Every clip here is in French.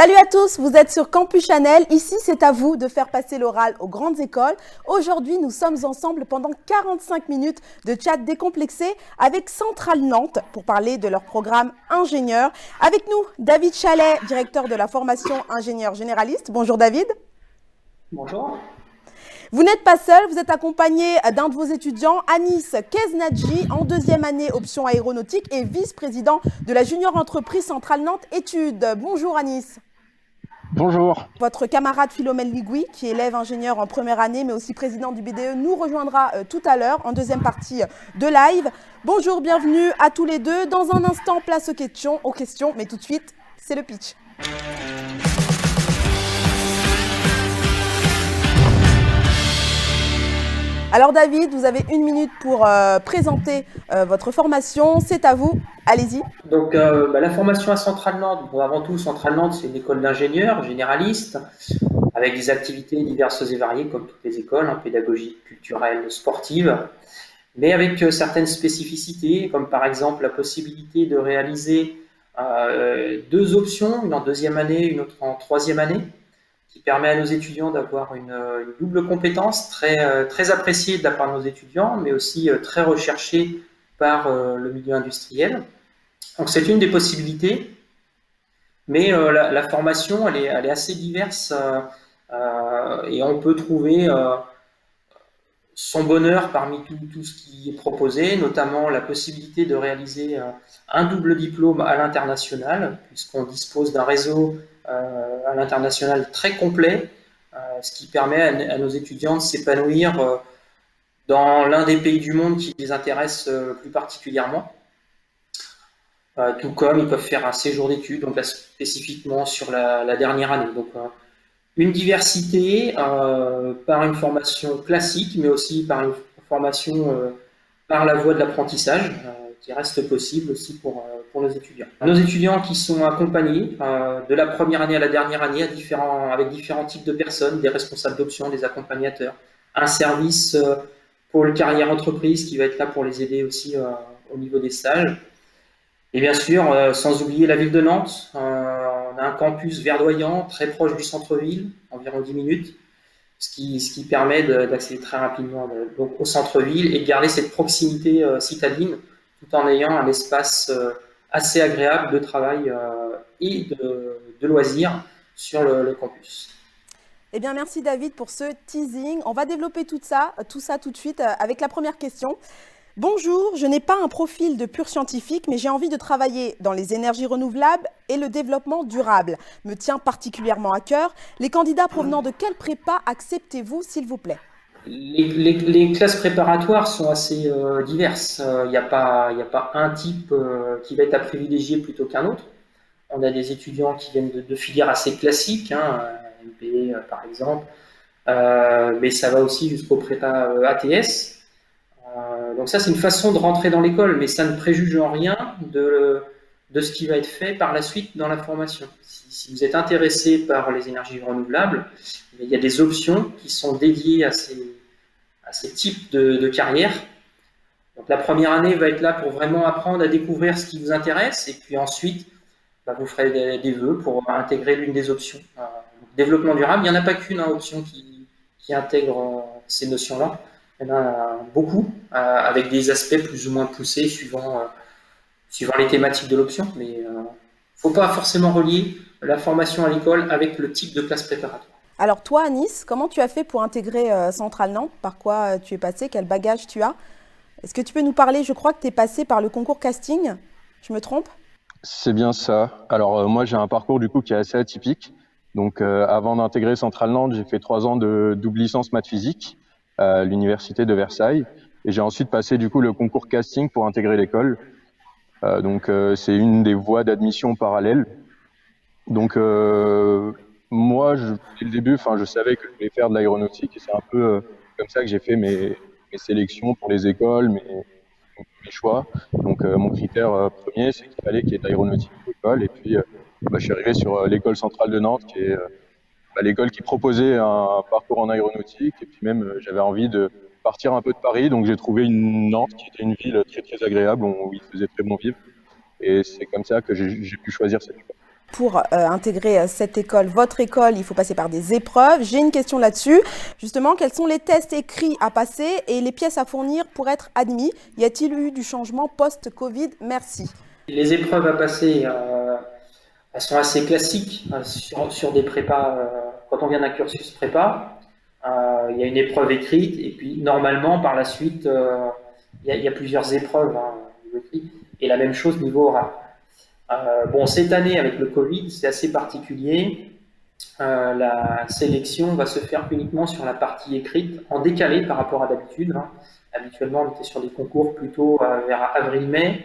Salut à tous, vous êtes sur Campus Chanel. Ici, c'est à vous de faire passer l'oral aux grandes écoles. Aujourd'hui, nous sommes ensemble pendant 45 minutes de chat décomplexé avec Centrale Nantes pour parler de leur programme ingénieur. Avec nous, David Chalet, directeur de la formation ingénieur généraliste. Bonjour David. Bonjour. Vous n'êtes pas seul, vous êtes accompagné d'un de vos étudiants, Anis Keznadji, en deuxième année option aéronautique et vice-président de la junior entreprise Centrale Nantes Études. Bonjour Anis. Bonjour. Votre camarade Philomène Ligui, qui est élève ingénieur en première année, mais aussi président du BDE, nous rejoindra euh, tout à l'heure en deuxième partie de live. Bonjour, bienvenue à tous les deux. Dans un instant, place aux questions, aux questions, mais tout de suite, c'est le pitch. Alors David, vous avez une minute pour euh, présenter euh, votre formation. C'est à vous. Allez-y. Donc euh, bah, la formation à Centrale Nantes, avant tout Centrale Nantes, c'est une école d'ingénieurs généralistes avec des activités diverses et variées comme toutes les écoles, hein, pédagogie, culturelle, sportive, mais avec certaines spécificités comme par exemple la possibilité de réaliser deux options, une en deuxième année, une autre en troisième année qui permet à nos étudiants d'avoir une, double compétence très, euh, très appréciée de la part de nos étudiants, mais aussi euh, très recherchée par euh, le milieu industriel. Donc c'est une des possibilités, mais la, formation, elle est, assez diverse et on peut trouver son bonheur parmi tout, tout, ce qui est proposé, notamment la possibilité de réaliser un double diplôme à l'international, puisqu'on dispose d'un réseau euh, à l'international très complet, euh, ce qui permet à, nos étudiants de s'épanouir euh, dans l'un des pays du monde qui les intéresse plus particulièrement. tout comme ils peuvent faire un séjour d'études, donc spécifiquement sur la, dernière année. Donc, une diversité par une formation classique, mais aussi par une formation par la voie de l'apprentissage qui reste possible aussi pour, euh, pour nos étudiants. Nos étudiants qui sont accompagnés euh, de la première année à la dernière année avec différents types de personnes, des responsables d'options, des accompagnateurs, un service euh, pour le carrière entreprise qui va être là pour les aider aussi au niveau des stages. Et bien sûr, sans oublier la ville de Nantes, on a un campus verdoyant très proche du centre-ville, environ 10 minutes, ce qui, ce qui permet d'accéder très rapidement au centre-ville et de garder cette proximité citadine tout en ayant un espace euh, assez agréable de travail euh, et de, loisirs sur le, campus. Eh bien, merci David pour ce teasing. On va développer tout ça, tout ça tout de suite euh, avec la première question. Bonjour, je n'ai pas un profil de pur scientifique, mais j'ai envie de travailler dans les énergies renouvelables et le développement durable. Me tient particulièrement à cœur. Les candidats provenant de quelle prépa acceptez-vous, s'il vous plaît? Les, classes préparatoires sont assez euh, diverses. Il n'y a, pas, un type euh, qui va être à privilégier plutôt qu'un autre. On a des étudiants qui viennent de, filières assez classiques, hein, MP par exemple, euh, mais ça va aussi jusqu'au prépa ATS. donc ça, c'est une façon de rentrer dans l'école, mais ça ne préjuge en rien de, de ce qui va être fait par la suite dans la formation. Si, vous êtes intéressé par les énergies renouvelables, il y a des options qui sont dédiées à ces, types de, carrières. Donc la première année va être là pour vraiment apprendre à découvrir ce qui vous intéresse, et puis ensuite, bah, vous ferez des, vœux pour intégrer l'une des options. Euh, développement durable, il n'y en a pas qu'une hein, option qui, qui intègre euh, ces notions-là. Il y en a beaucoup, euh, avec des aspects plus ou moins poussés suivant suivant les thématiques de l'option, mais il euh, ne faut pas forcément relier la formation à l'école avec le type de classe préparatoire. Alors toi, à Nice, comment tu as fait pour intégrer euh, Centrale Nantes? Par quoi euh, tu es passé? Quel bagage tu as? Est-ce que tu peux nous parler? Je crois que tu es passé par le concours casting. Je me trompe? C'est bien ça. Alors moi, j'ai un parcours du coup qui est assez atypique. Donc avant d'intégrer Centrale Nantes, j'ai fait trois ans de double licence maths physique à l'université de Versailles. Et j'ai ensuite passé du coup le concours casting pour intégrer l'école. Euh, donc euh, c'est une des voies d'admission parallèles. Donc euh, moi, je, dès le début, enfin, je savais que je voulais faire de l'aéronautique et c'est un peu comme ça que j'ai fait mes, mes, sélections pour les écoles, mes, mes choix. Donc mon critère premier, c'est qu'il fallait qu'il y ait de l'aéronautique à l'école. Et puis bah, je suis arrivé sur l'école centrale de Nantes, qui est bah, l'école qui proposait un parcours en aéronautique. Et puis même, j'avais envie de partir un peu de Paris. Donc j'ai trouvé une Nantes qui était une ville très très agréable où il faisait très bon vivre. Et c'est comme ça que j'ai pu choisir cette école. pour euh, intégrer cette école, votre école, il faut passer par des épreuves. J'ai une question là-dessus. Justement, quels sont les tests écrits à passer et les pièces à fournir pour être admis? Y a-t-il eu du changement post-Covid? Merci. Les épreuves à passer, elles sont assez classiques sur, sur des prépas. quand on vient d'un cursus prépa, il y a une épreuve écrite et puis normalement par la suite il y, a plusieurs épreuves hein, et la même chose niveau oral. Euh, bon, cette année avec le Covid, c'est assez particulier. Euh, la sélection va se faire uniquement sur la partie écrite, en décalé par rapport à d'habitude. Hein. Habituellement, on était sur des concours plutôt euh, vers avril-mai.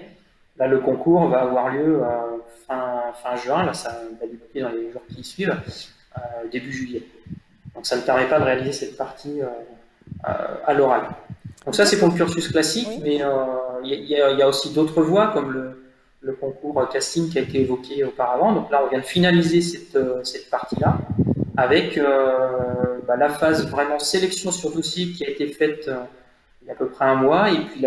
Là, le concours va avoir lieu fin, fin, juin. Là, ça va débuter dans les jours qui suivent, début juillet. Donc, ça ne permet pas de réaliser cette partie à l'oral. Donc ça, c'est pour le cursus classique, mais euh, il y, a aussi d'autres voies, comme le, concours casting qui a été évoqué auparavant. Donc là, on vient de finaliser cette, euh, partie-là, avec euh, bah, la phase vraiment sélection sur dossier qui a été faite il y a à peu près un mois, et puis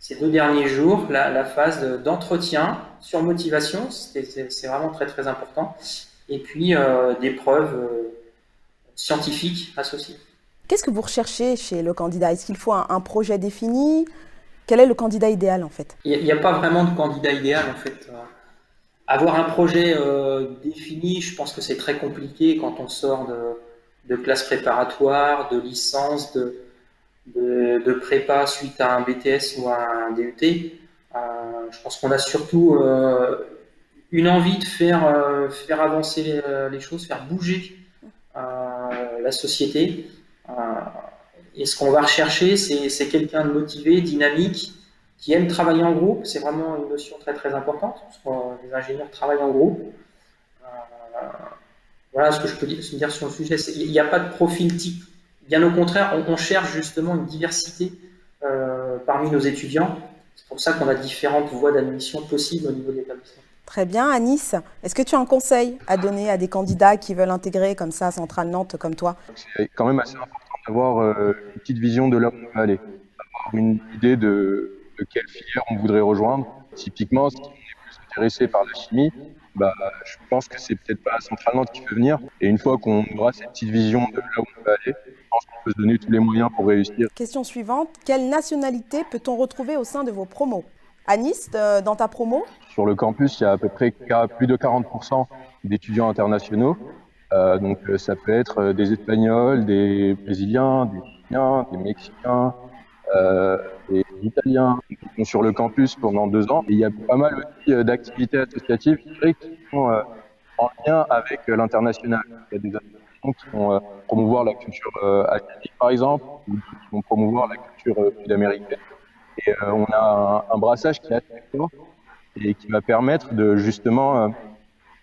ces deux derniers jours, la, phase d'entretien sur motivation, c'est vraiment très très important, et puis des preuves scientifiques associées. Qu'est-ce que vous recherchez chez le candidat? Est-ce qu'il faut un, projet défini? Quel est le candidat idéal en fait? Il n'y a, pas vraiment de candidat idéal en fait. Euh, avoir un projet euh, défini, je pense que c'est très compliqué quand on sort de, classe préparatoire, de licence, de, de, prépa suite à un BTS ou à un DUT. Euh, je pense qu'on a surtout une envie de faire, faire avancer les, les, choses, faire bouger la société. Euh, et ce qu'on va rechercher, c'est quelqu'un de motivé, dynamique, qui aime travailler en groupe. C'est vraiment une notion très très importante, que les ingénieurs travaillent en groupe. Euh, voilà ce que je peux dire sur le sujet. Il n'y a pas de profil type. Bien au contraire, on, cherche justement une diversité euh, parmi nos étudiants. C'est pour ça qu'on a différentes voies d'admission possibles au niveau de l'établissement. Très bien, Anis. Est-ce que tu as un conseil à donner à des candidats qui veulent intégrer comme ça Centrale Nantes comme toi C'est quand même assez important avoir euh, une petite vision de là où on va aller, avoir une idée de, quelle filière on voudrait rejoindre. Typiquement, si on est plus intéressé par la chimie, bah, je pense que c'est peut-être pas Centrale Nantes qui peut venir. Et une fois qu'on aura cette petite vision de là où on va aller, je pense qu'on peut se donner tous les moyens pour réussir. Question suivante. Quelle nationalité peut-on retrouver au sein de vos promos? À Nice, euh, dans ta promo Sur le campus, il y a à peu près plus de 40% d'étudiants internationaux. Euh, donc euh, ça peut être des Espagnols, des Brésiliens, des Chiliens, des Mexicains, des Italiens qui sont sur le campus pendant deux ans. Et il y a pas mal aussi d'activités associatives qui sont en lien avec l'international. Il y a des associations qui vont promouvoir la culture asiatique, par exemple, ou qui vont promouvoir la culture sud-américaine. Et on a un, un, brassage qui est assez fort et qui va permettre de justement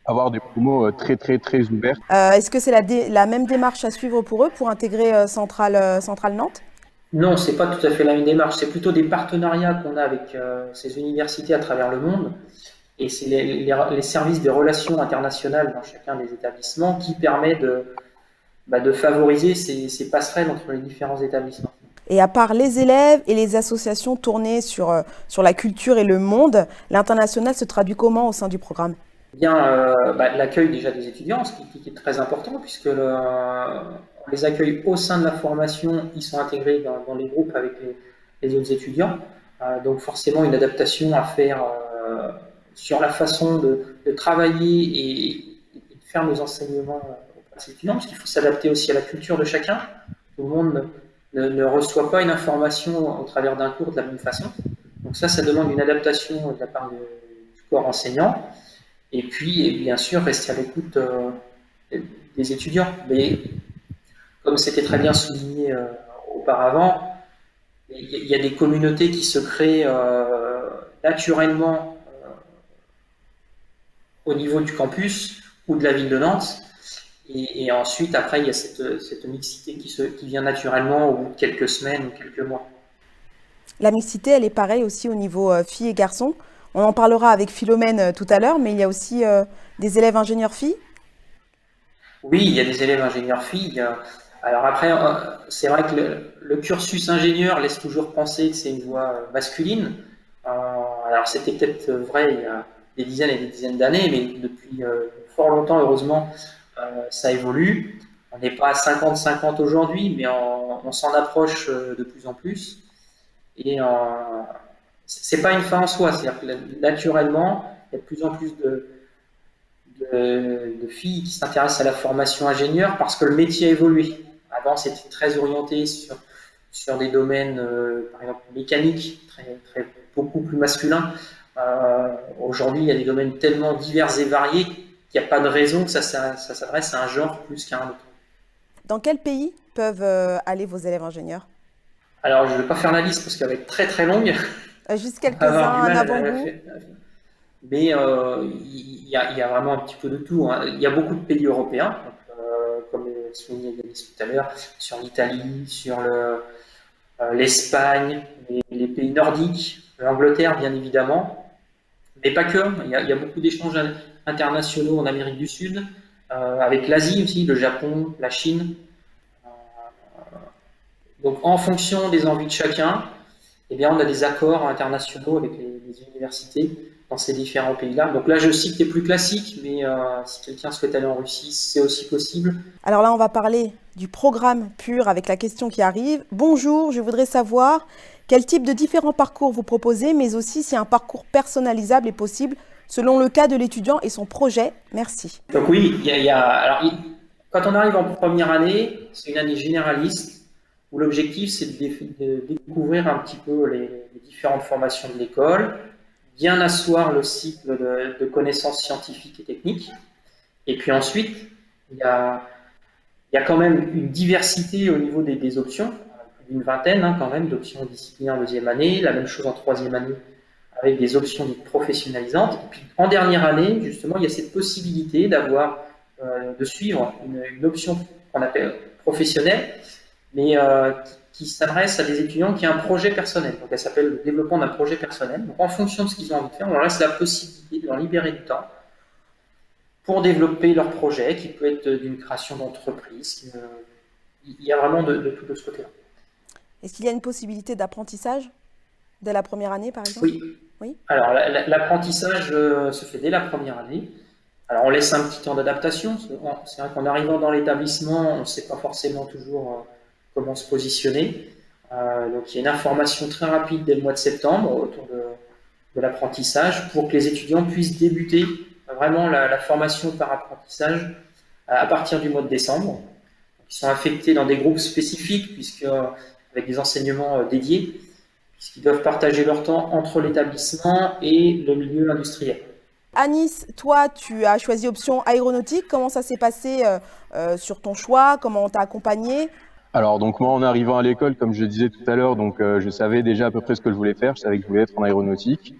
avoir des promos euh, très très très ouverts. Euh, est-ce que c'est la, la, même démarche à suivre pour eux pour intégrer euh, Centrale, Centrale Nantes? Non, c'est pas tout à fait la même démarche. C'est plutôt des partenariats qu'on a avec ces universités à travers le monde. Et c'est les, les, services des relations internationales dans chacun des établissements qui permet de, bah, de favoriser ces, ces, passerelles entre les différents établissements. Et à part les élèves et les associations tournées sur, sur la culture et le monde, l'international se traduit comment au sein du programme? Bien euh, bah, l'accueil déjà des étudiants, ce qui, est très important, puisque les accueille au sein de la formation, ils sont intégrés dans, les groupes avec les, autres étudiants. Euh, donc forcément une adaptation à faire euh, sur la façon de, travailler et, de faire nos enseignements aux étudiants, parce qu'il faut s'adapter aussi à la culture de chacun. Tout monde ne, reçoit pas une information au travers d'un cours de la même façon. Donc ça, ça demande une adaptation de la part du corps enseignant. Et puis, bien sûr, rester à l'écoute euh, des étudiants. Mais comme c'était très bien souligné euh, auparavant, il y, a des communautés qui se créent euh, naturellement au niveau du campus ou de la ville de Nantes. Et, ensuite, après, il y a cette, mixité qui, se, qui vient naturellement au bout de quelques semaines ou quelques mois. La mixité, elle est pareille aussi au niveau filles et garçons. On en parlera avec Philomène euh, tout à l'heure, mais il y a aussi euh, des élèves ingénieurs filles Oui, il y a des élèves ingénieurs filles. Alors après, euh, c'est vrai que le, cursus ingénieur laisse toujours penser que c'est une voie masculine. alors c'était peut-être vrai il y, des dizaines et des dizaines d'années, mais depuis fort longtemps, heureusement, ça évolue. On n'est pas à 50-50 aujourd'hui, mais on, s'en approche de plus en plus. Et c'est pas une fin en soi, c'est-à-dire que naturellement, il y a de plus en plus de, filles qui s'intéressent à la formation ingénieur parce que le métier a évolué. Avant, c'était très orienté sur, des domaines, euh, par exemple, mécaniques, beaucoup plus masculins. Euh, aujourd'hui, il y a des domaines tellement divers et variés n'y a pas de raison que ça, ça, s'adresse à un genre plus qu'à un autre. Dans quel pays peuvent euh, aller vos élèves ingénieurs? Alors, je ne vais pas faire la liste parce qu'elle va être très très longue. juste quelques-uns, un avant-goût mais euh, il y, a, vraiment un petit peu de tout. Hein. Il y a beaucoup de pays européens, euh, comme souligné tout à l'heure, sur l'Italie, sur euh, l'Espagne, les, pays nordiques, l'Angleterre bien évidemment, mais pas que. Il y a, beaucoup d'échanges internationaux en Amérique du Sud, avec l'Asie aussi, le Japon, la Chine. donc en fonction des envies de chacun, eh bien, on a des accords internationaux avec les universités dans ces différents pays-là. Donc là, je cite les plus classiques, mais euh, si quelqu'un souhaite aller en Russie, c'est aussi possible. Alors là, on va parler du programme pur avec la question qui arrive. Bonjour, je voudrais savoir quel type de différents parcours vous proposez, mais aussi si un parcours personnalisable est possible selon le cas de l'étudiant et son projet. Merci. Donc oui, il y a, quand on arrive en première année, c'est une année généraliste où l'objectif c'est de, découvrir un petit peu les différentes formations de l'école, bien asseoir le cycle de, connaissances scientifiques et techniques. Et puis ensuite, il y a, quand même une diversité au niveau des, options, une vingtaine hein, quand même d'options disciplinaires en deuxième année, la même chose en troisième année avec des options professionnalisantes. Et puis en dernière année, justement, il y a cette possibilité d'avoir, euh, de suivre une, option qu'on appelle professionnelle, mais euh, qui s'adresse à des étudiants qui ont un projet personnel. Donc elle s'appelle le développement d'un projet personnel. Donc en fonction de ce qu'ils ont envie de faire, on leur laisse la possibilité de leur libérer du temps pour développer leur projet, qui peut être d'une création d'entreprise. Il y a vraiment de, tout de ce côté-là. Est-ce qu'il y a une possibilité d'apprentissage? Dès la première année, par exemple Oui. oui Alors l'apprentissage euh, se fait dès la première année. Alors on laisse un petit temps d'adaptation. C'est vrai qu'en arrivant dans l'établissement, on ne sait pas forcément toujours euh, comment se positionner. Euh, donc il y a une information très rapide dès le mois de septembre autour de, l'apprentissage pour que les étudiants puissent débuter vraiment la, formation par apprentissage à, partir du mois de décembre. Ils sont affectés dans des groupes spécifiques puisque avec des enseignements dédiés, puisqu'ils doivent partager leur temps entre l'établissement et le milieu industriel. Anis, toi, tu as choisi option aéronautique. Comment ça s'est passé euh, sur ton choix? Comment on t'a accompagné? Alors donc moi en arrivant à l'école, comme je disais tout à l'heure, donc euh, je savais déjà à peu près ce que je voulais faire. Je savais que je voulais être en aéronautique.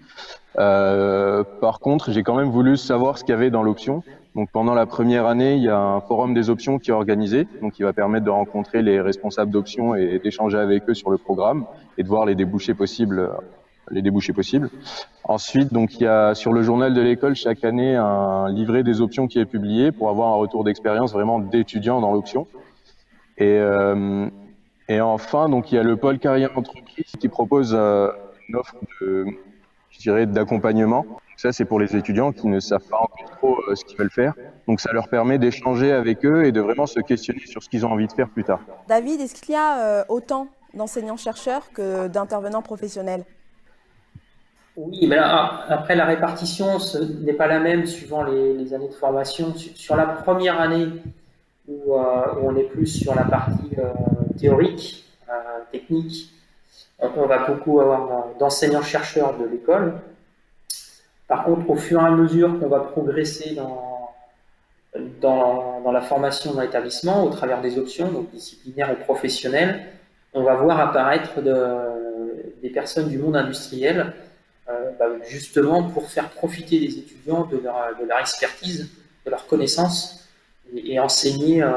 Euh, par contre, j'ai quand même voulu savoir ce qu'il y avait dans l'option. Donc pendant la première année, il y a un forum des options qui est organisé, donc qui va permettre de rencontrer les responsables d'options et d'échanger avec eux sur le programme et de voir les débouchés possibles les débouchés possibles. Ensuite, donc il y a sur le journal de l'école chaque année un livret des options qui est publié pour avoir un retour d'expérience vraiment d'étudiants dans l'option. Et, euh, et enfin, donc il y a le pôle carrière entreprise qui propose euh, une offre de, je dirais, d'accompagnement. Ça, c'est pour les étudiants qui ne savent pas encore trop euh, ce qu'ils veulent faire. Donc, ça leur permet d'échanger avec eux et de vraiment se questionner sur ce qu'ils ont envie de faire plus tard. David, est-ce qu'il y a autant d'enseignants-chercheurs que d'intervenants professionnels? Oui, mais après, la répartition n'est pas la même suivant les, les, années de formation. Sur la première année, euh, où, on est plus sur la partie euh, théorique, euh, technique. On va beaucoup avoir d'enseignants-chercheurs de l'école. Par contre, au fur et à mesure qu'on va progresser dans, dans, la formation dans l'établissement, au travers des options, donc disciplinaires ou professionnelles, on va voir apparaître des personnes du monde industriel, bah, justement pour faire profiter les étudiants de leur, expertise, de leur connaissance et, enseigner euh,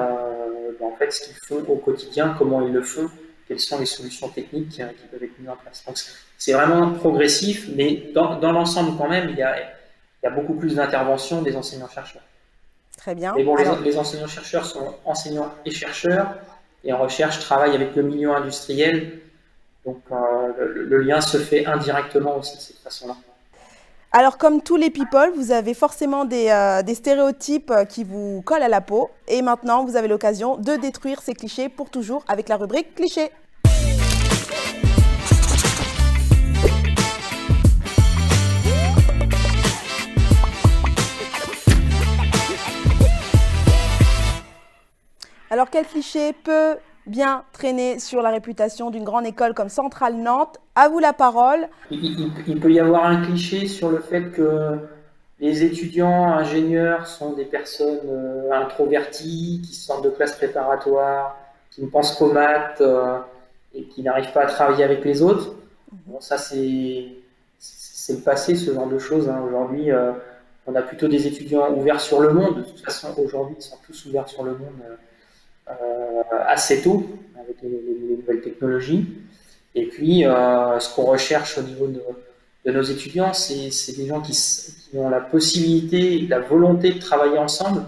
ben, en fait ce qu'ils font au quotidien, comment ils le font, quelles sont les solutions techniques qui, peuvent être mises en place. Donc c'est vraiment progressif, mais dans, dans l'ensemble quand même, il y a, il y a beaucoup plus d'intervention des enseignants-chercheurs. Très bien. Mais bon, les, enseignants-chercheurs sont enseignants et chercheurs, et en recherche travaillent avec le milieu industriel, donc euh, le, lien se fait indirectement aussi de cette façon-là. Alors, comme tous les people, vous avez forcément des, euh, stéréotypes qui vous collent à la peau. Et maintenant, vous avez l'occasion de détruire ces clichés pour toujours avec la rubrique clichés. Alors, quel cliché peut bien traîner sur la réputation d'une grande école comme Centrale Nantes? À vous la parole. Il, peut y avoir un cliché sur le fait que les étudiants ingénieurs sont des personnes euh, introverties, qui sortent de classe préparatoire, qui ne pensent qu'aux maths euh, et qui n'arrivent pas à travailler avec les autres. Bon, ça, c'est le passé, ce genre de choses. Hein. Aujourd'hui, euh, on a plutôt des étudiants ouverts sur le monde. De toute façon, aujourd'hui, ils sont tous ouverts sur le monde. Euh, assez tôt avec les, nouvelles technologies. Et puis, euh, ce qu'on recherche au niveau de, nos étudiants, c'est des gens qui, ont la possibilité, la volonté de travailler ensemble.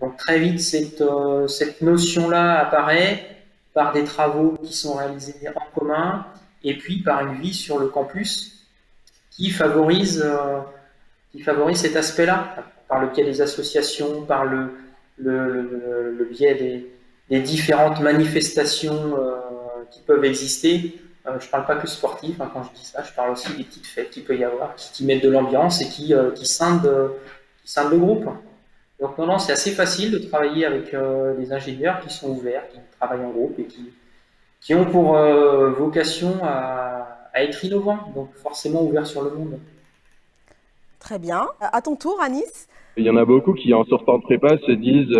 Donc très vite, cette, euh, cette notion-là apparaît par des travaux qui sont réalisés en commun et puis par une vie sur le campus qui favorise, qui favorise cet aspect-là, par le biais des associations, par le biais des, les différentes manifestations euh, qui peuvent exister. Euh, je ne parle pas que sportif hein, quand je dis ça, je parle aussi des petites fêtes qu'il peut y avoir, qui, mettent de l'ambiance et qui, euh, qui, scindent, qui le groupe. Donc non, non, c'est assez facile de travailler avec des ingénieurs qui sont ouverts, qui travaillent en groupe et qui, qui ont pour vocation à, à, être innovants, donc forcément ouverts sur le monde. Très bien. À ton tour, Anis? Il y en a beaucoup qui, en sortant de prépa, se disent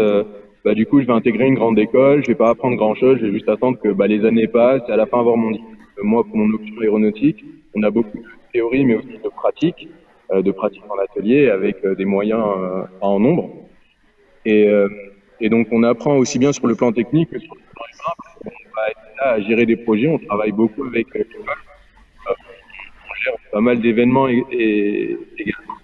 bah, du coup, je vais intégrer une grande école, je vais pas apprendre grand chose, je vais juste attendre que bah, les années passent et à la fin avoir mon diplôme. Euh, moi, pour mon option aéronautique, on a beaucoup de théorie, mais aussi de pratique, euh, de pratique en atelier avec euh, des moyens euh, en nombre. Et, et, donc, on apprend aussi bien sur le plan technique que sur le plan humain. On va être là à gérer des projets, on travaille beaucoup avec l'école. on gère pas mal d'événements et, et également.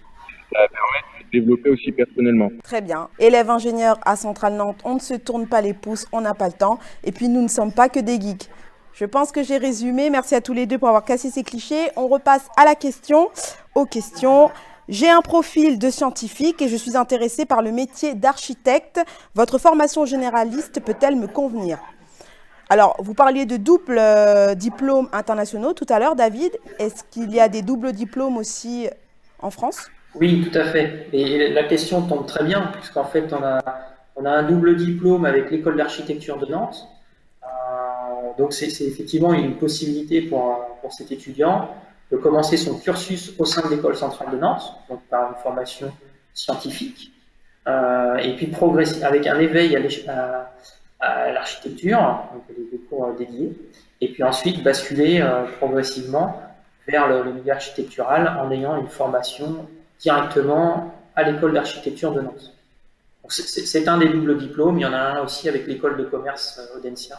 Développer aussi personnellement. Très bien. Élève ingénieur à Centrale Nantes, on ne se tourne pas les pouces, on n'a pas le temps. Et puis nous ne sommes pas que des geeks. Je pense que j'ai résumé. Merci à tous les deux pour avoir cassé ces clichés. On repasse à la question, aux questions. J'ai un profil de scientifique et je suis intéressé par le métier d'architecte. Votre formation généraliste peut-elle me convenir? Alors, vous parliez de double euh, diplômes internationaux tout à l'heure, David. Est-ce qu'il y a des doubles diplômes aussi en France? Oui, tout à fait. Et la question tombe très bien, puisqu'en fait, on a, on a un double diplôme avec l'école d'architecture de Nantes. Euh, donc, c'est effectivement une possibilité pour, pour cet étudiant de commencer son cursus au sein de l'école centrale de Nantes, donc par une formation scientifique, euh, et puis progresser avec un éveil à, l'architecture, donc des, cours dédiés, et puis ensuite basculer euh, progressivement vers le, le milieu architectural en ayant une formation directement à l'école d'architecture de Nantes. C'est un des doubles diplômes. Il y en a un aussi avec l'école de commerce euh, Audencia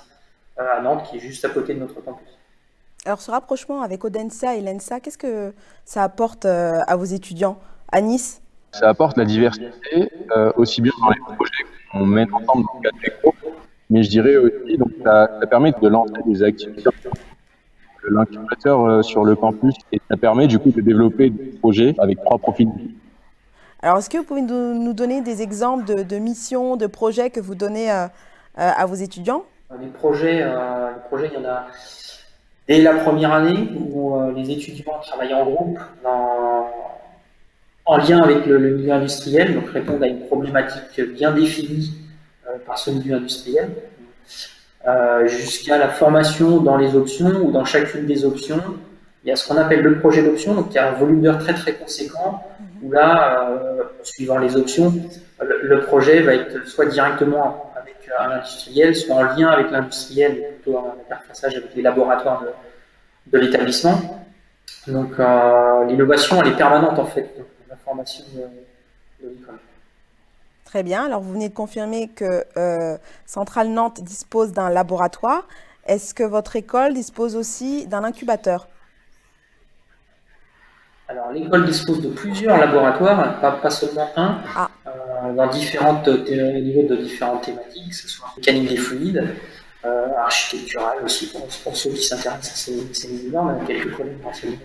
euh, à Nantes, qui est juste à côté de notre campus. Alors, ce rapprochement avec Audencia et l'ENSA, qu'est-ce que ça apporte euh, à vos étudiants à Nice? Ça apporte la diversité, aussi bien dans les projets qu'on met ensemble dans le cadre des mais je dirais aussi, donc ça, ça permet de lancer des activités l'incubateur euh, sur le campus et ça permet du coup de développer des projets avec trois profils. Alors, est-ce que vous pouvez nous donner des exemples de, missions, de projets que vous donnez euh, euh, à vos étudiants? Les projets, les projets, il y en a dès la première année où les étudiants travaillent en groupe en lien avec le, le, milieu industriel, donc répondent à une problématique bien définie par ce milieu industriel. Euh, jusqu'à la formation dans les options ou dans chacune des options. Il y a ce qu'on appelle le projet d'option, donc il y a un volume d'heures très très conséquent, où là, euh, suivant les options, le, projet va être soit directement avec un industriel, soit en lien avec l'industriel, plutôt en interfaçage avec les laboratoires de, l'établissement. Donc euh, l'innovation, elle est permanente en fait, de, de l'école. Très bien. Alors, vous venez de confirmer que euh, Centrale Nantes dispose d'un laboratoire. Est-ce que votre école dispose aussi d'un incubateur? Alors, l'école dispose de plusieurs laboratoires, pas, seulement un, ah. euh, dans différentes, niveaux de différentes thématiques, que ce soit mécanique des fluides, architectural aussi, pour, ceux qui s'intéressent à ces, ces a quelques collègues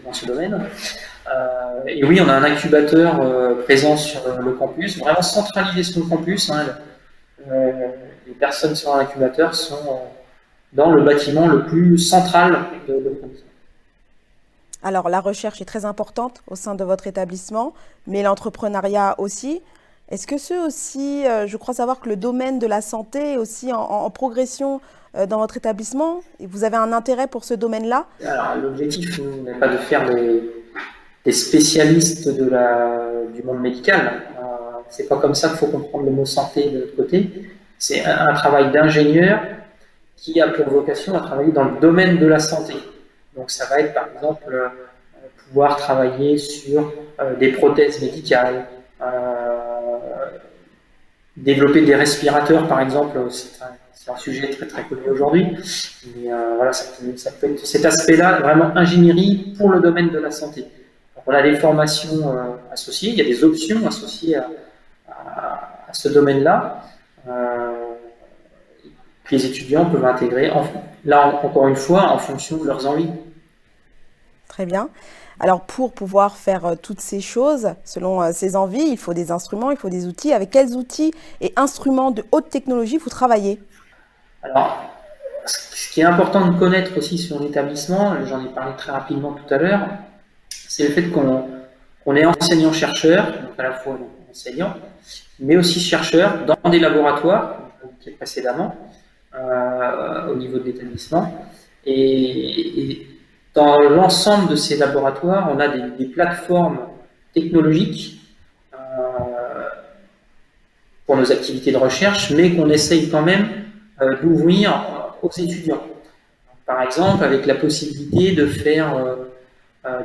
dans ce, domaine. et oui, on a un incubateur présent sur le campus, vraiment centralisé sur le campus. Hein, les personnes sur l'incubateur sont dans le bâtiment le plus central de l'établissement. Alors, la recherche est très importante au sein de votre établissement, mais l'entrepreneuriat aussi. Est-ce que ce aussi, euh, je crois savoir que le domaine de la santé est aussi en, progression euh, dans votre établissement vous avez un intérêt pour ce domaine-là Alors, l'objectif n'est pas de faire des, spécialistes du monde médical. Euh, c'est pas comme ça qu'il faut comprendre le mot santé de l'autre côté. C'est un travail d'ingénieur qui a pour vocation à travailler dans le domaine de la santé. Donc ça va être par exemple euh, pouvoir travailler sur euh, des prothèses médicales, euh, développer des respirateurs par exemple, c'est sujet très très connu aujourd'hui. Mais voilà, ça, être cet aspect-là, vraiment ingénierie pour le domaine de la santé. Donc, on a des formations associées, il y a des options associées à, ce domaine-là les étudiants peuvent intégrer, là encore une fois, en fonction de leurs envies. Très bien. Alors pour pouvoir faire euh, toutes ces choses, selon euh, ces envies, il faut des instruments, il faut des outils. Avec quels outils et instruments de haute technologie vous travaillez? Alors, ce qui est important de connaître aussi sur l'établissement, j'en ai parlé très rapidement tout à l'heure, c'est le fait qu'on est enseignant-chercheur, donc à la fois enseignant, mais aussi chercheur dans des laboratoires, précédemment, euh, au niveau de l'établissement. Et, dans l'ensemble de ces laboratoires, on a des, plateformes technologiques euh, pour nos activités de recherche, mais qu'on essaye quand même euh, d'ouvrir aux étudiants. Par exemple, avec la possibilité de faire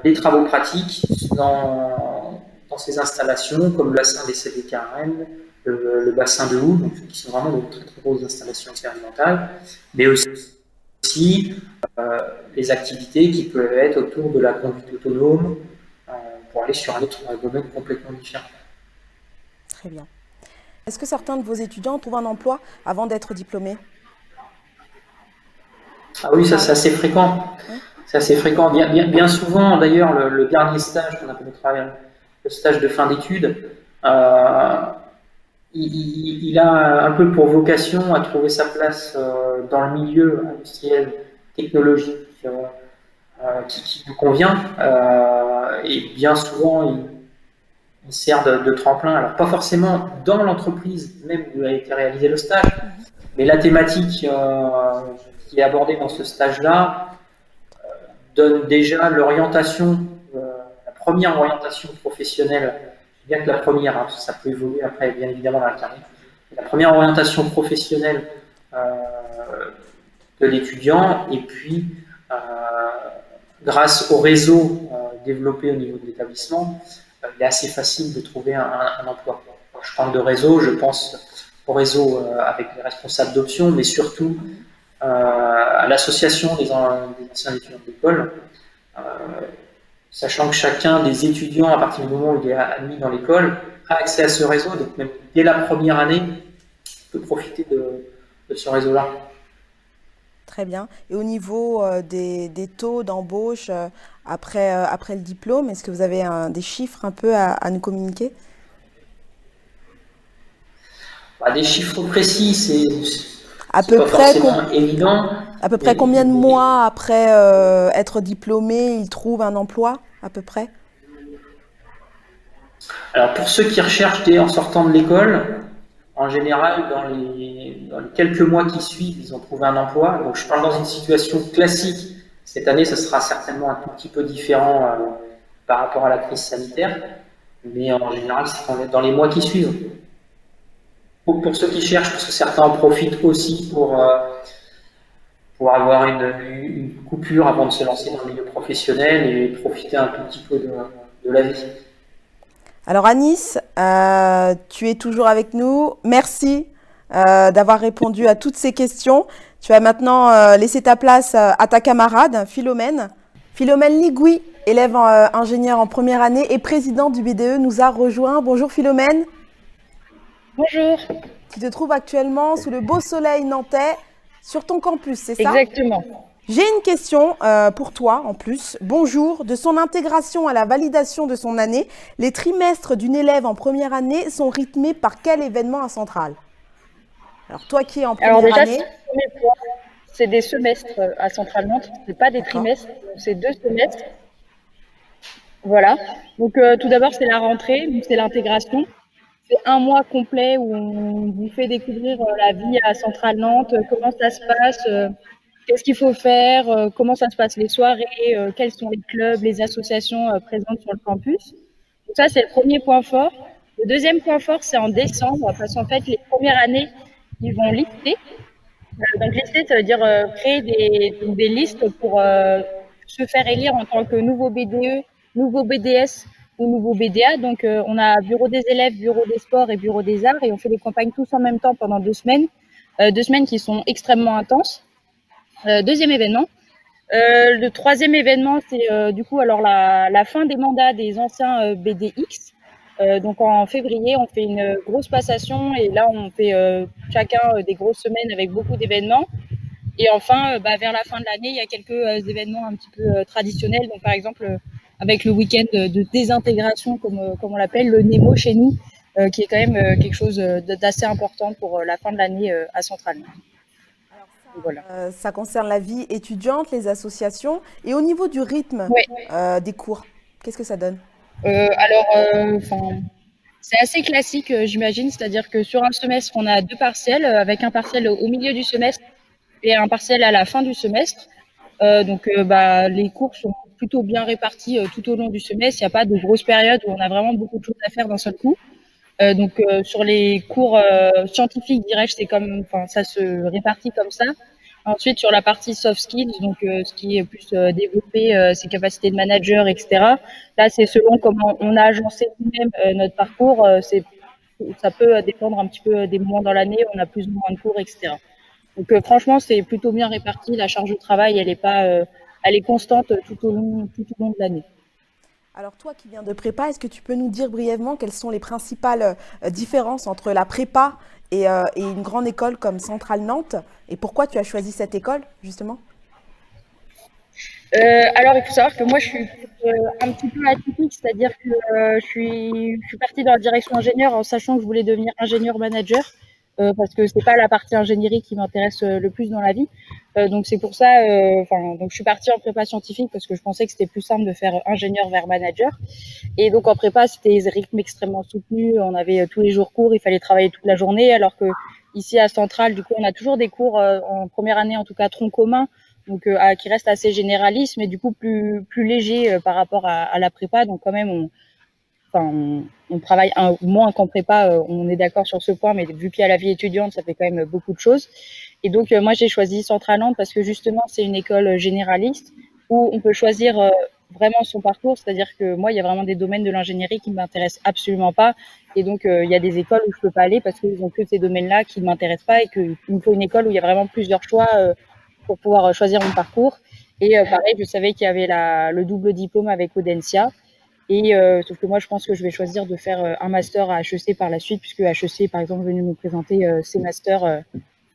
des travaux pratiques dans, dans, ces installations, comme le bassin des CDKRN, le, bassin de Houle, qui sont vraiment de très, très grosses installations expérimentales, mais aussi euh, les activités qui peuvent être autour de la conduite autonome euh, pour aller sur un autre domaine complètement différent. Très bien. Est-ce que certains de vos étudiants trouvent un emploi avant d'être diplômés Ah oui, ça c'est assez fréquent. C'est assez fréquent. Bien, souvent, d'ailleurs, le, dernier stage qu'on appelle le stage de fin d'études, euh, il, a un peu pour vocation à trouver sa place euh, dans le milieu industriel, technologique euh, qui, lui convient. et bien souvent, il, sert de, tremplin. Alors, pas forcément dans l'entreprise même où a été réalisé le stage, mais la thématique qui est abordée dans ce stage-là donne déjà l'orientation, la première orientation professionnelle bien que la première, hein, ça peut évoluer après, bien évidemment, dans la carrière. La première orientation professionnelle euh, de l'étudiant, et puis, euh, grâce au réseau euh, développé au niveau de l'établissement, il est assez facile de trouver un, emploi. je parle de réseau, je pense au réseau avec les responsables d'options, mais surtout à l'association des, anciens étudiants de l'école sachant que chacun des étudiants, à partir du moment où il est admis dans l'école, a accès à ce réseau. Donc même dès la première année, peut profiter de, ce réseau-là. Très bien. Et au niveau euh, des, taux d'embauche euh, après, euh, après le diplôme, est-ce que vous avez des chiffres un peu à, nous communiquer? Bah, Des chiffres précis, c'est à peu près évident. À peu près combien de mois après euh, être diplômé, il trouve un emploi, à peu près? Alors pour ceux qui recherchent dès en sortant de l'école, en général, dans les, quelques mois qui suivent, ils ont trouvé un emploi. Donc je parle dans une situation classique. Cette année, ce sera certainement un tout petit peu différent euh, par rapport à la crise sanitaire. Mais en général, c'est dans les mois qui suivent pour, ceux qui cherchent, parce que certains en profitent aussi pour, euh, pour avoir une, coupure avant de se lancer dans le milieu professionnel et profiter un tout petit peu de, la vie. Alors Anis, euh, tu es toujours avec nous. Merci euh, d'avoir répondu à toutes ces questions. Tu vas maintenant laisser ta place à ta camarade, Philomène. Philomène Ligui, élève ingénieur en première année et président du BDE, nous a rejoint. Bonjour Philomène. Bonjour. Tu te trouves actuellement sous le beau soleil nantais sur ton campus, c'est ça? Exactement. J'ai une question euh, pour toi en plus. Bonjour. De son intégration à la validation de son année, les trimestres d'une élève en première année sont rythmés par quel événement à Centrale? Alors toi qui es en première Alors déjà, année. c'est des semestres euh, à Centrale Nantes, c'est pas des trimestres, c'est deux semestres. Voilà. Donc euh, tout d'abord c'est la rentrée, c'est l'intégration. C'est un mois complet où on vous fait découvrir la vie à Centrale Nantes, comment ça se passe qu'est-ce qu'il faut faire, euh, comment ça se passe les soirées, euh, quels sont les clubs, les associations euh, présentes sur le campus. Donc ça, c'est le premier point fort. Le deuxième point fort, c'est en décembre, parce qu'en fait, les premières années, ils vont lister. donc lister, ça veut dire créer des, des, listes pour se faire élire en tant que nouveau BDE, nouveau BDS ou nouveau BDA. Donc on a bureau des élèves, bureau des sports et bureau des arts, et on fait des campagnes tous en même temps pendant deux semaines. deux semaines qui sont extrêmement intenses. Euh, deuxième événement. Euh, le troisième événement, c'est euh, du coup alors la, fin des mandats des anciens BDX. donc en février, on fait une grosse passation et là, on fait chacun des grosses semaines avec beaucoup d'événements. Et enfin, bah, vers la fin de l'année, il y a quelques événements un petit peu traditionnels. Donc par exemple, avec le week-end de désintégration, comme, comme on l'appelle, le NEMO chez nous, qui est quand même quelque chose d'assez important pour la fin de l'année à Centrale. Euh, ça concerne la vie étudiante, les associations. Et au niveau du rythme euh, des cours, qu'est-ce que ça donne? Euh, Alors, c'est assez classique, j'imagine. C'est-à-dire que sur un semestre, on a deux partiels, avec un partiel au milieu du semestre et un partiel à la fin du semestre. donc, bah, les cours sont plutôt bien répartis tout au long du semestre. Il n'y a pas de grosses périodes où on a vraiment beaucoup de choses à faire d'un seul coup. Euh, donc euh, sur les cours euh, scientifiques, dirais-je, c'est comme, enfin, ça se répartit comme ça. Ensuite, sur la partie soft skills, donc ce qui est plus développer ses capacités de manager, etc. Là, c'est selon comment on a agencé nous-mêmes notre parcours. c'est, ça peut dépendre un petit peu des moments dans l'année. On a plus ou moins de cours, etc. Donc, franchement, c'est plutôt bien réparti. La charge de travail, elle est pas, elle est constante tout au long, tout au long de l'année. Alors toi qui viens de prépa, est-ce que tu peux nous dire brièvement quelles sont les principales euh, différences entre la prépa euh, et, une grande école comme Centrale Nantes? Et pourquoi tu as choisi cette école, justement? Euh, alors, il faut savoir que moi, je suis un petit peu atypique, c'est-à-dire que je, suis, je suis partie dans la direction ingénieur en sachant que je voulais devenir ingénieur manager. Euh, parce que c'est pas la partie ingénierie qui m'intéresse euh, le plus dans la vie. Euh, donc c'est pour ça, enfin donc je suis partie en prépa scientifique parce que je pensais que c'était plus simple de faire ingénieur vers manager. Et donc en prépa c'était des rythmes extrêmement soutenus, on avait tous les jours cours, il fallait travailler toute la journée, alors que ici à Centrale du coup on a toujours des cours en première année en tout cas tronc commun donc qui restent assez généralistes, mais du coup plus plus léger par rapport à, à, la prépa. Donc quand même, on, enfin, on, travaille un, moins qu'en prépa, euh, on est d'accord sur ce point, mais vu qu'il y a la vie étudiante, ça fait quand même beaucoup de choses. Et donc, euh, moi, j'ai choisi Centraland parce que justement, c'est une école généraliste où on peut choisir euh, vraiment son parcours. C'est-à-dire que moi, il y a vraiment des domaines de l'ingénierie qui ne m'intéressent absolument pas. Et donc, il y a des écoles où je peux pas aller parce qu'ils ont que ces domaines-là qui ne m'intéressent pas et qu'il me faut une école où il y a vraiment plusieurs choix pour pouvoir choisir mon parcours. Et pareil, je savais qu'il y avait le double diplôme avec Audencia. Et euh, sauf que moi, je pense que je vais choisir de faire euh, un master à HEC par la suite, puisque HEC, par exemple, est venu nous présenter euh, ses masters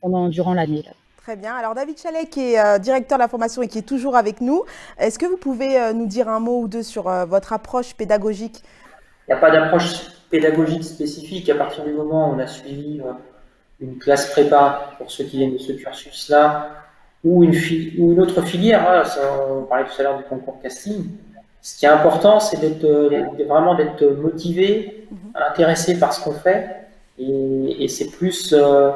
pendant durant l'année. Très bien. Alors David Chalet, qui est directeur de la formation et qui est toujours avec nous, est-ce que vous pouvez nous dire un mot ou deux sur votre approche pédagogique? Il n'y a pas d'approche pédagogique spécifique à partir du moment où on a suivi une classe prépa pour ceux qui viennent de ce cursus-là, ou une, ou une autre filière. Hein, on parlait tout à l'heure du concours casting. Ce qui est important, c'est d'être vraiment d'être motivé, intéressé par ce qu'on fait, et, c'est plus euh,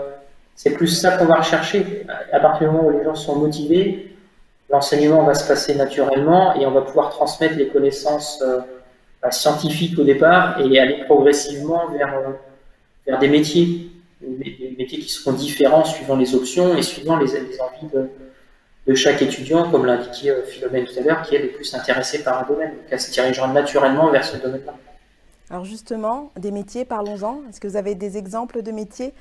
c'est plus ça qu'on va rechercher. À partir du moment où les gens sont motivés, l'enseignement va se passer naturellement et on va pouvoir transmettre les connaissances euh, bah, scientifiques au départ et aller progressivement vers euh, vers des métiers, des métiers qui seront différents suivant les options et suivant les, les envies de de chaque étudiant, comme l'indiquait euh, Philomène tout à l'heure, qui est le plus intéressé par un domaine. Donc, elle se dirigera naturellement vers ce domaine-là. Alors justement, des métiers, parlons-en. Est-ce que vous avez des exemples de métiers?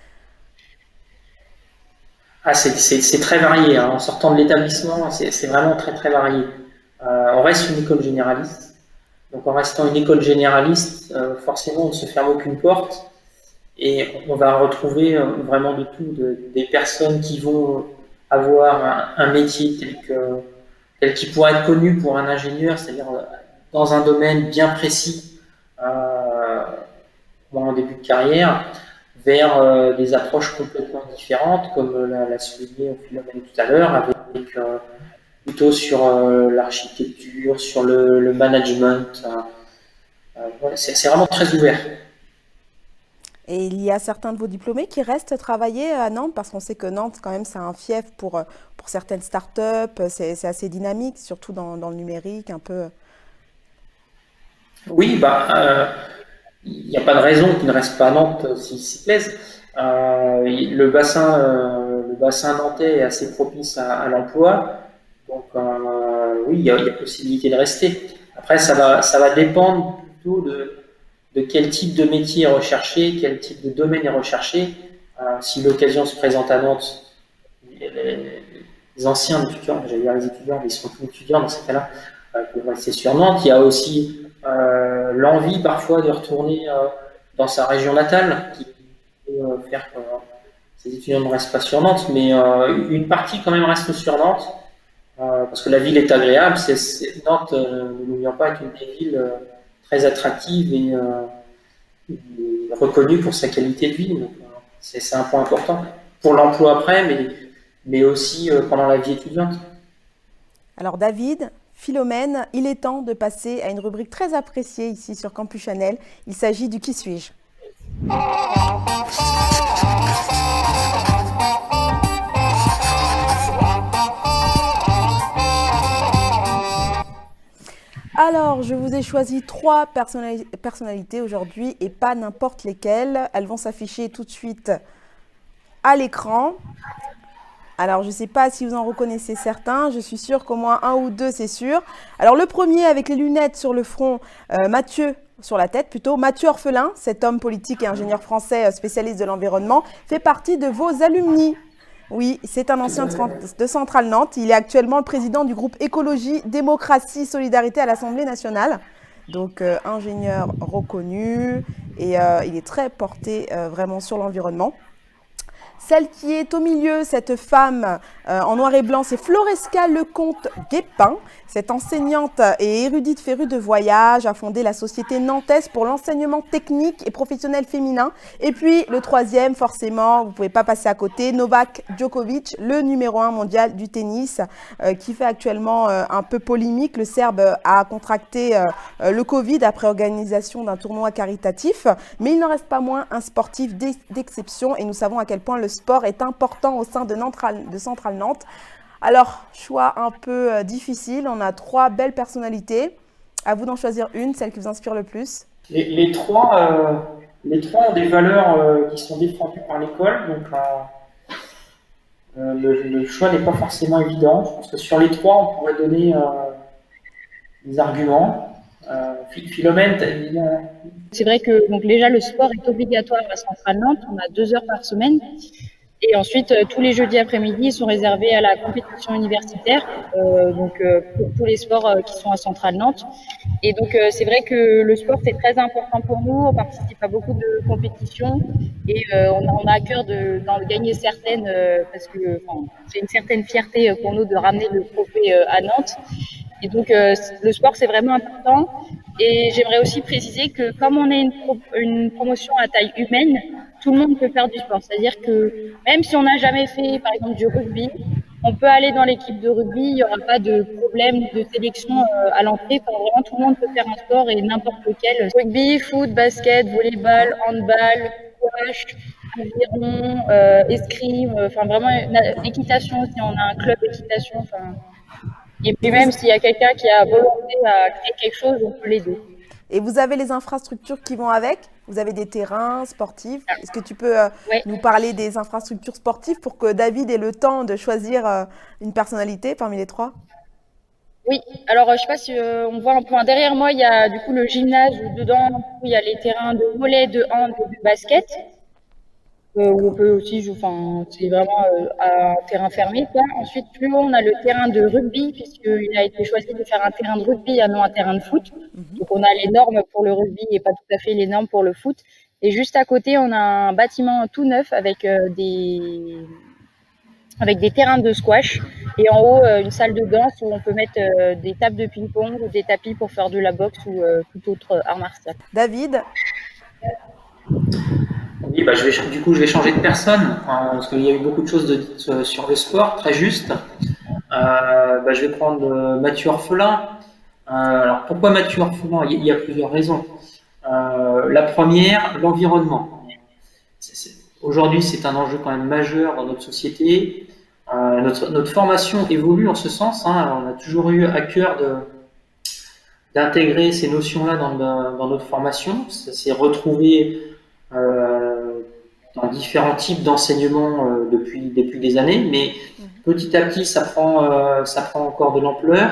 Ah, c'est très varié. Hein. En sortant de l'établissement, c'est vraiment très très varié. Euh, on reste une école généraliste. Donc en restant une école généraliste, euh, forcément, on ne se ferme aucune porte. Et on va retrouver vraiment de tout, des personnes qui vont avoir un, métier tel que tel qui pourrait être connu pour un ingénieur, c'est-à-dire dans un domaine bien précis euh, en début de carrière, vers euh, des approches complètement différentes, comme l'a souligné Philomène tout à l'heure, avec euh, plutôt sur euh, l'architecture, sur le, le management. c'est vraiment très ouvert. Et il y a certains de vos diplômés qui restent travailler à Nantes parce qu'on sait que Nantes, quand même, c'est un fief pour, pour certaines startups. C'est assez dynamique, surtout dans, le numérique, un peu. Oui, bah, il n'y a pas de raison qu'ils ne restent pas à Nantes s'ils s'y plaisent. Euh, le bassin, euh, le bassin nantais est assez propice à, l'emploi, donc euh, oui, il y, y, a, possibilité de rester. Après, ça va, ça va dépendre plutôt de, quel type de métier est recherché, quel type de domaine est recherché. Euh, si l'occasion se présente à Nantes, les, anciens étudiants, j'allais dire les étudiants, mais ils sont étudiants dans ces cas-là, euh, rester sur Nantes. Il y a aussi euh, l'envie parfois de retourner euh, dans sa région natale, qui peut faire que ces étudiants ne restent pas sur Nantes, mais une partie quand même reste sur Nantes, parce que la ville est agréable. Nantes, ne n'oublions pas, est une des très attractive et, reconnue pour sa qualité de vie. c'est, un point important pour l'emploi après, mais, mais aussi pendant la vie étudiante. Alors David, Philomène, il est temps de passer à une rubrique très appréciée ici sur Campus Chanel. Il s'agit du Qui suis-je Alors, je vous ai choisi trois personnalités aujourd'hui et pas n'importe lesquelles. Elles vont s'afficher tout de suite à l'écran. Alors, je ne sais pas si vous en reconnaissez certains. Je suis sûre qu'au moins un ou deux, c'est sûr. Alors, le premier avec les lunettes sur le front, euh, Mathieu sur la tête plutôt. Mathieu Orphelin, cet homme politique et ingénieur français euh, spécialiste de l'environnement, fait partie de vos alumni. Oui, c'est un ancien de Centrale Nantes. Il est actuellement le président du groupe Écologie, Démocratie, Solidarité à l'Assemblée nationale. Donc, euh, ingénieur reconnu et il est très porté vraiment sur l'environnement. Celle qui est au milieu, cette femme euh, en noir et blanc, c'est Floresca Lecomte Guépin. Cette enseignante et érudite férue de voyage a fondé la Société Nantaise pour l'enseignement technique et professionnel féminin. Et puis le troisième, forcément, vous ne pouvez pas passer à côté, Novak Djokovic, le numéro un mondial du tennis, euh, qui fait actuellement euh, un peu polémique. Le Serbe a contracté le Covid après organisation d'un tournoi caritatif, mais il n'en reste pas moins un sportif d'exception et nous savons à quel point le sport est important au sein de, Centrale Nantes. Alors, choix un peu euh, difficile. On a trois belles personnalités. À vous d'en choisir une, celle qui vous inspire le plus. Les, trois, euh, les trois ont des valeurs euh, qui sont défendues par l'école. Donc, le, choix n'est pas forcément évident. Je pense que sur les trois, on pourrait donner des arguments. Philomène, c'est vrai que donc déjà le sport est obligatoire à Centrale Nantes. On a deux heures par semaine. Et ensuite, euh, tous les jeudis après-midi sont réservés à la compétition universitaire, euh, donc euh, pour tous les sports euh, qui sont à Centrale Nantes. Et donc, euh, c'est vrai que le sport c'est très important pour nous. On participe à beaucoup de compétitions et on a, on, a, à cœur d'en gagner certaines parce que c'est une certaine fierté pour nous de ramener le trophée à Nantes. Et donc, le sport c'est vraiment important. Et j'aimerais aussi préciser que comme on est une, une promotion à taille humaine, tout le monde peut faire du sport. C'est-à-dire que même si on n'a jamais fait, par exemple, du rugby, on peut aller dans l'équipe de rugby, il n'y aura pas de problème de sélection euh, à l'entrée. Enfin, vraiment, tout le monde peut faire un sport et n'importe lequel. Rugby, foot, basket, volleyball, handball, squash, aviron, euh, escrime, euh, enfin vraiment équitation si on a un club d'équitation. Enfin, et puis même s'il y a quelqu'un qui a volonté à créer quelque chose, on peut l'aider. Et vous avez les infrastructures qui vont avec? Vous avez des terrains sportifs? Est-ce que tu peux euh, nous parler des infrastructures sportives pour que David ait le temps de choisir euh, une personnalité parmi les trois? Oui, alors euh, je ne sais pas si on voit un peu derrière moi, il y a du coup le gymnase où dedans il y a les terrains de volley, de hand de basket. Euh, où on peut aussi jouer, enfin, c'est vraiment euh, un terrain fermé. Quoi. Ensuite, plus haut, on a le terrain de rugby, puisqu'il a été choisi de faire un terrain de rugby et non un terrain de foot. Mhm. Donc, on a les normes pour le rugby et pas tout à fait les normes pour le foot. Et juste à côté, on a un bâtiment tout neuf avec euh, des, avec des terrains de squash et en haut une salle de danse où on peut mettre des tables de ping-pong ou des tapis pour faire de la boxe ou tout autre art martial. David? Bah, du coup, je vais changer de personne, hein, parce qu'il y a eu beaucoup de choses de, sur le sport, très juste. Euh, bah, je vais prendre euh, Mathieu Orphelin. Euh, alors, pourquoi Mathieu Orphelin? Il y, a plusieurs raisons. la première, l'environnement. Aujourd'hui, c'est un enjeu quand même majeur dans notre société. Notre, formation évolue en ce sens. Hein. On a toujours eu à cœur d'intégrer ces notions-là dans, dans, notre formation. Retrouvé euh, dans différents types d'enseignements euh, depuis, depuis des années, mais petit à petit, ça prend, euh, ça prend encore de l'ampleur.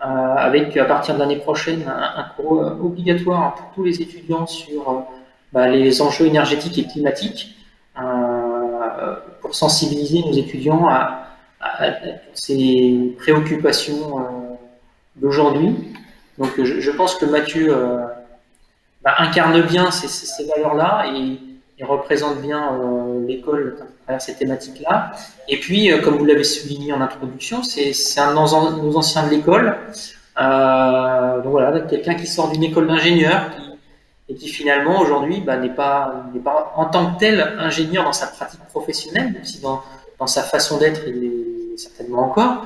avec à partir de l'année prochaine un, cours obligatoire pour tous les étudiants sur bah, les enjeux énergétiques et climatiques pour sensibiliser nos étudiants à, ces préoccupations d'aujourd'hui. Donc je, je, pense que Mathieu bah, incarne bien ces, valeurs-là et, représente bien euh, l'école à travers ces thématiques-là. Et puis, euh, comme vous l'avez souligné en introduction, c'est un de nos, anciens de l'école. Euh, donc voilà, quelqu'un qui sort d'une école d'ingénieur et qui finalement aujourd'hui bah, n'est pas, pas en tant que tel ingénieur dans sa pratique professionnelle, même si dans, dans sa façon d'être il est certainement encore,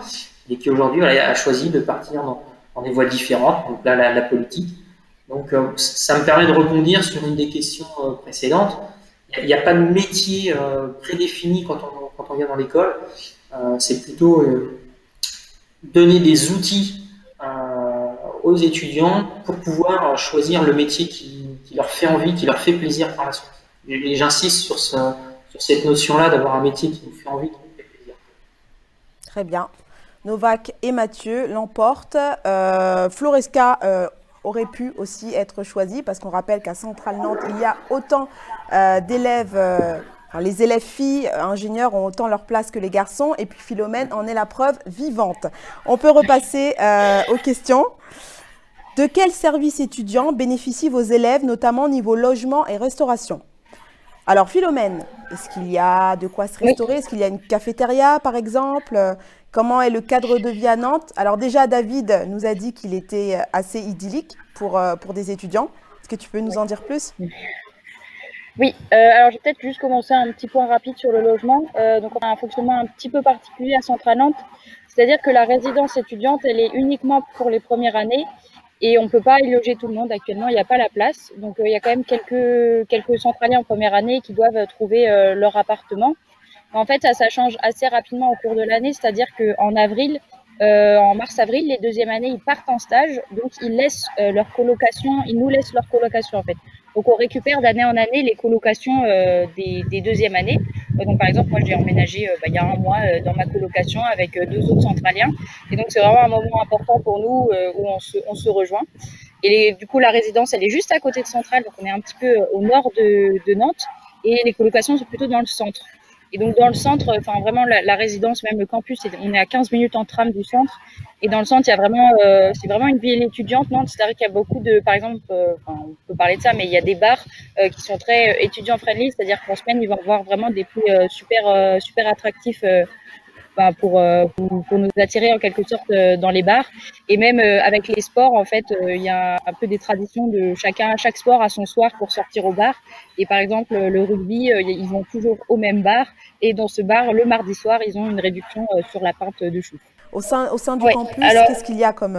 et qui aujourd'hui a choisi de partir dans, des voies différentes, donc là la politique, donc, euh, ça me permet de rebondir sur une des questions euh, précédentes. Il n'y a, pas de métier euh, prédéfini quand on, quand on vient dans l'école. c'est plutôt donner des outils aux étudiants pour pouvoir choisir le métier qui, leur fait envie, qui leur fait plaisir par la suite. Et, j'insiste sur, ce, sur cette notion-là d'avoir un métier qui nous fait envie, qui nous fait plaisir. Très bien. Novak et Mathieu l'emportent. Floresca aurait pu aussi être choisi parce qu'on rappelle qu'à Centrale Nantes, il y a autant euh, d'élèves, euh, les élèves filles euh, ingénieurs ont autant leur place que les garçons et puis Philomène en est la preuve vivante. On peut repasser aux questions. De quels services étudiants bénéficient vos élèves, notamment niveau logement et restauration? Alors Philomène, est-ce qu'il y a de quoi se restaurer? Est-ce qu'il y a une cafétéria par exemple? Comment est le cadre de vie à Nantes? Alors déjà, David nous a dit qu'il était assez idyllique pour, euh, pour des étudiants. Est-ce que tu peux nous en dire plus? Oui, euh, alors je vais peut-être juste commencer un petit point rapide sur le logement. Euh, donc on a un fonctionnement un petit peu particulier à Centrale Nantes, c'est-à-dire que la résidence étudiante, elle est uniquement pour les premières années et on ne peut pas y loger tout le monde. Actuellement, il n'y a pas la place. Donc il y a quand même quelques, quelques centraliens en première année qui doivent trouver leur appartement. En fait, ça, ça change assez rapidement au cours de l'année, c'est-à-dire qu'en avril, euh, en mars-avril, les deuxièmes années, ils partent en stage, donc ils laissent euh, leur colocation, ils nous laissent leur colocation en fait. Donc on récupère d'année en année les colocations euh, des, des, deuxièmes années. donc par exemple, moi j'ai emménagé bah, il y a un mois dans ma colocation avec deux autres centraliens, et donc c'est vraiment un moment important pour nous où on se, on se rejoint. Et du coup, la résidence, elle est juste à côté de Centrale, donc on est un petit peu au nord de, de Nantes, et les colocations sont plutôt dans le centre. Et donc dans le centre, enfin vraiment la, résidence, même le campus, on est à 15 minutes en tram du centre. Et dans le centre, il y a vraiment, euh, c'est vraiment une ville étudiante, non? C'est-à-dire qu'il y a beaucoup de, par exemple, euh, enfin, on peut parler de ça, mais il y a des bars euh, qui sont très étudiants friendly, c'est-à-dire qu'en semaine, ils vont avoir vraiment des prix super, super attractifs pour, euh, pour, pour, nous attirer en quelque sorte euh, dans les bars. Et même euh, avec les sports, en fait, il y a un peu des traditions de chacun, chaque sport a son soir pour sortir au bar. Et par exemple, le rugby, ils vont toujours au même bar. Et dans ce bar, le mardi soir, ils ont une réduction sur la pinte de chou. Au sein, au sein du campus, qu'est-ce qu'il y a comme,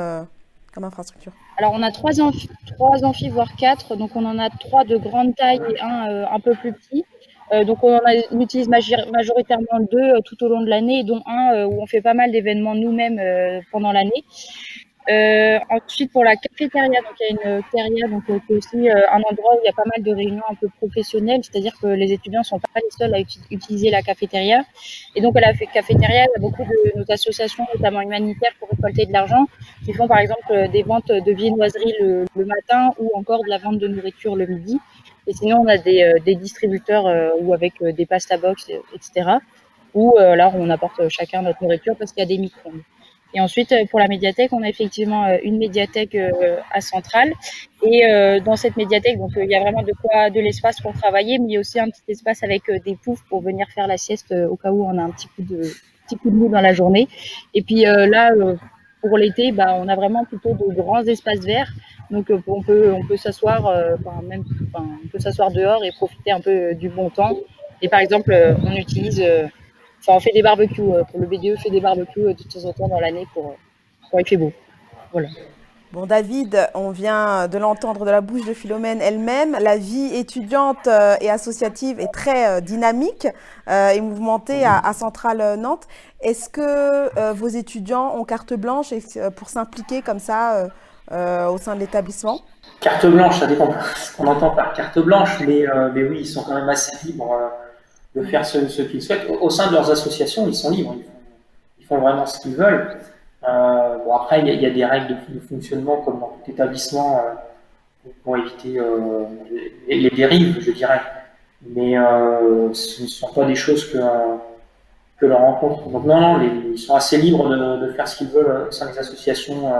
comme infrastructure? Alors, on a trois, amphi, trois amphis, voire quatre. Donc, on en a trois de grande taille et un un peu plus petit. Euh, donc on, en utilise majoritairement deux euh, tout au long de l'année, dont un euh, où on fait pas mal d'événements nous-mêmes pendant l'année. ensuite, pour la cafétéria, donc il y a une cafétéria, donc c'est aussi un endroit où il y a pas mal de réunions un peu professionnelles, c'est-à-dire que les étudiants sont pas les seuls à utiliser la cafétéria. Et donc à la cafétéria, il y a beaucoup de nos associations, notamment humanitaires, pour récolter de l'argent, qui font par exemple des ventes de viennoiseries le, le, matin ou encore de la vente de nourriture le midi. Et sinon, on a des, euh, distributeurs euh, ou avec euh, des pasta box, etc. Où là, on apporte chacun notre nourriture parce qu'il y a des micro Et ensuite, pour la médiathèque, on a effectivement une médiathèque à Centrale. Et dans cette médiathèque, donc il y a vraiment de quoi, de l'espace pour travailler, mais il y a aussi un petit espace avec des poufs pour venir faire la sieste au cas où on a un petit coup de, petit coup de mou dans la journée. Et puis là, pour l'été, bah, on a vraiment plutôt de grands espaces verts. Donc on peut on peut s'asseoir, même, on peut s'asseoir dehors et profiter un peu du bon temps. Et par exemple, on utilise Enfin, on fait des barbecues. Pour le BDE, fait des barbecues de temps en temps dans l'année pour quand il fait beau. Voilà. Bon, David, on vient de l'entendre de la bouche de Philomène elle-même. La vie étudiante euh, et associative est très euh, dynamique euh, et mouvementée à, Centrale Nantes. Est-ce que vos étudiants ont carte blanche pour s'impliquer comme ça au sein de l'établissement Carte blanche, ça dépend ce qu'on entend par carte blanche, mais, mais, oui, ils sont quand même assez libres de faire ce, qu'ils souhaitent. Au, sein de leurs associations, ils sont libres, ils font vraiment ce qu'ils veulent. Euh, bon, après, il y, a des règles de, fonctionnement comme dans tout établissement euh, pour éviter euh, les, dérives, je dirais. Mais ce ne sont pas des choses que, que l'on rencontre. Donc non, non, ils sont assez libres de, faire ce qu'ils veulent au sein des associations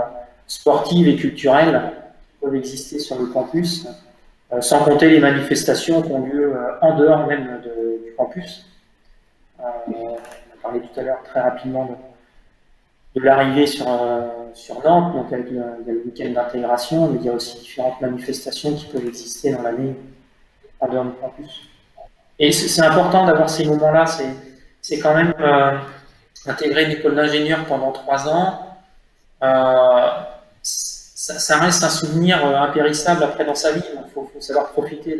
sportives et culturelles qui peuvent exister sur le campus, sans compter les manifestations qui ont lieu en dehors même du campus. on a parlé tout à l'heure très rapidement de l'arrivée sur, euh, Nantes, donc il y a le week-end d'intégration, mais il y a aussi différentes manifestations qui peuvent exister dans l'année en dehors du campus. Et c'est important d'avoir ces moments-là, c'est quand même euh, intégrer une école d'ingénieur pendant trois ans, euh, ça, reste un souvenir impérissable après dans sa vie, il faut, savoir profiter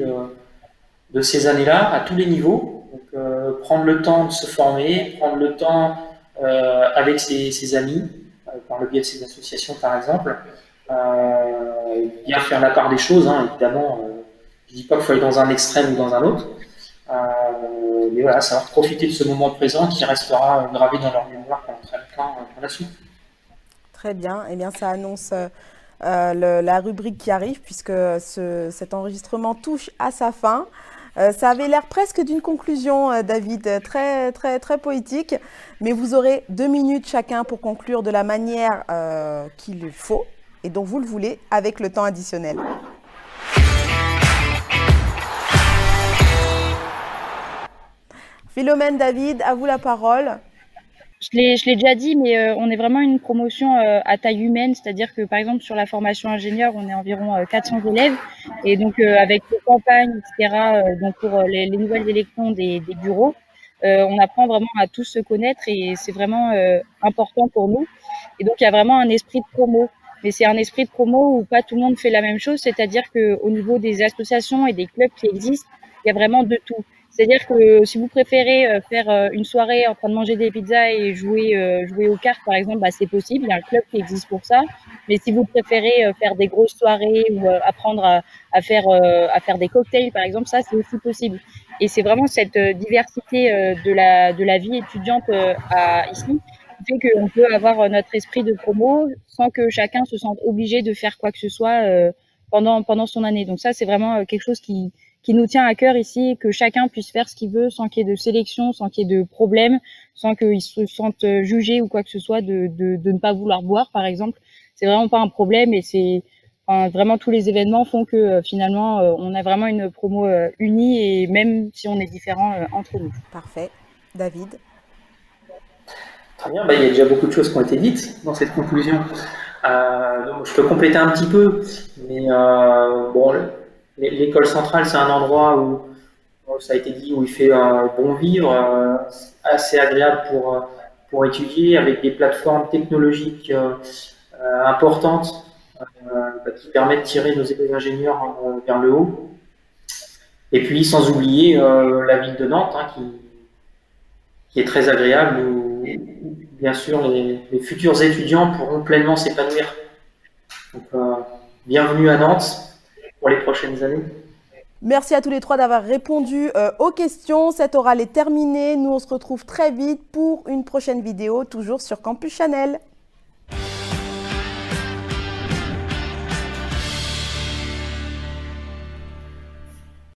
de, ces années-là à tous les niveaux, donc prendre le temps de se former, prendre le temps euh, avec ses, amis, euh, par le biais de ses associations par exemple, euh, bien faire la part des choses, hein, évidemment. je ne dis pas qu'il faut aller dans un extrême ou dans un autre, mais voilà, savoir profiter de ce moment présent qui restera gravé dans leur mémoire pendant très longtemps pour la suite. Très bien, eh bien ça annonce la rubrique qui arrive puisque cet enregistrement touche à sa fin. Euh, ça avait l'air presque d'une conclusion, euh, David, très, très, très poétique, mais vous aurez deux minutes chacun pour conclure de la manière euh, qu'il faut et dont vous le voulez avec le temps additionnel. Philomène, David, à vous la parole. Je l'ai déjà dit, mais euh, on est vraiment une promotion euh, à taille humaine, c'est-à-dire que par exemple sur la formation ingénieur, on est environ 400 euh, élèves, et donc avec les campagnes, etc., donc pour les, les, nouvelles élections des, des bureaux, on apprend vraiment à tous se connaître et c'est vraiment important pour nous. Et donc il y a vraiment un esprit de promo, mais c'est un esprit de promo où pas tout le monde fait la même chose, c'est-à-dire qu'au niveau des associations et des clubs qui existent, il y a vraiment de tout. C'est-à-dire que si vous préférez euh, faire euh, une soirée en train de manger des pizzas et jouer, euh, jouer aux cartes, par exemple, bah, c'est possible. Il y a un club qui existe pour ça. Mais si vous préférez faire des grosses soirées ou apprendre à, faire, à faire des cocktails, par exemple, ça, c'est aussi possible. Et c'est vraiment cette diversité de, la, de la vie étudiante ici qui fait qu'on peut avoir notre esprit de promo sans que chacun se sente obligé de faire quoi que ce soit pendant, pendant son année. Donc ça, c'est vraiment quelque chose qui, qui nous tient à cœur ici, que chacun puisse faire ce qu'il veut sans qu'il y ait de sélection, sans qu'il y ait de problème, sans qu'il se sente jugé ou quoi que ce soit de, de, de ne pas vouloir boire, par exemple. C'est vraiment pas un problème et c'est enfin, vraiment tous les événements font que euh, finalement euh, on a vraiment une promo euh, unie et même si on est différent entre nous. Parfait. David? Très bien, bah, il y a déjà beaucoup de choses qui ont été dites dans cette conclusion. Euh, je peux compléter un petit peu, mais euh, bon, l'école centrale, c'est un endroit où, ça a été dit, où il fait un bon vivre, euh, assez agréable pour, euh, pour étudier, avec des plateformes technologiques euh, importantes bah, qui permettent de tirer nos élèves ingénieurs vers le haut. Et puis, sans oublier la ville de Nantes, hein, qui, qui est très agréable, où, bien sûr les, les futurs étudiants pourront pleinement s'épanouir. Donc, bienvenue à Nantes pour les prochaines années. Merci à tous les trois d'avoir répondu euh, aux questions. Cette oral est terminée. Nous, on se retrouve très vite pour une prochaine vidéo, toujours sur Campus Chanel.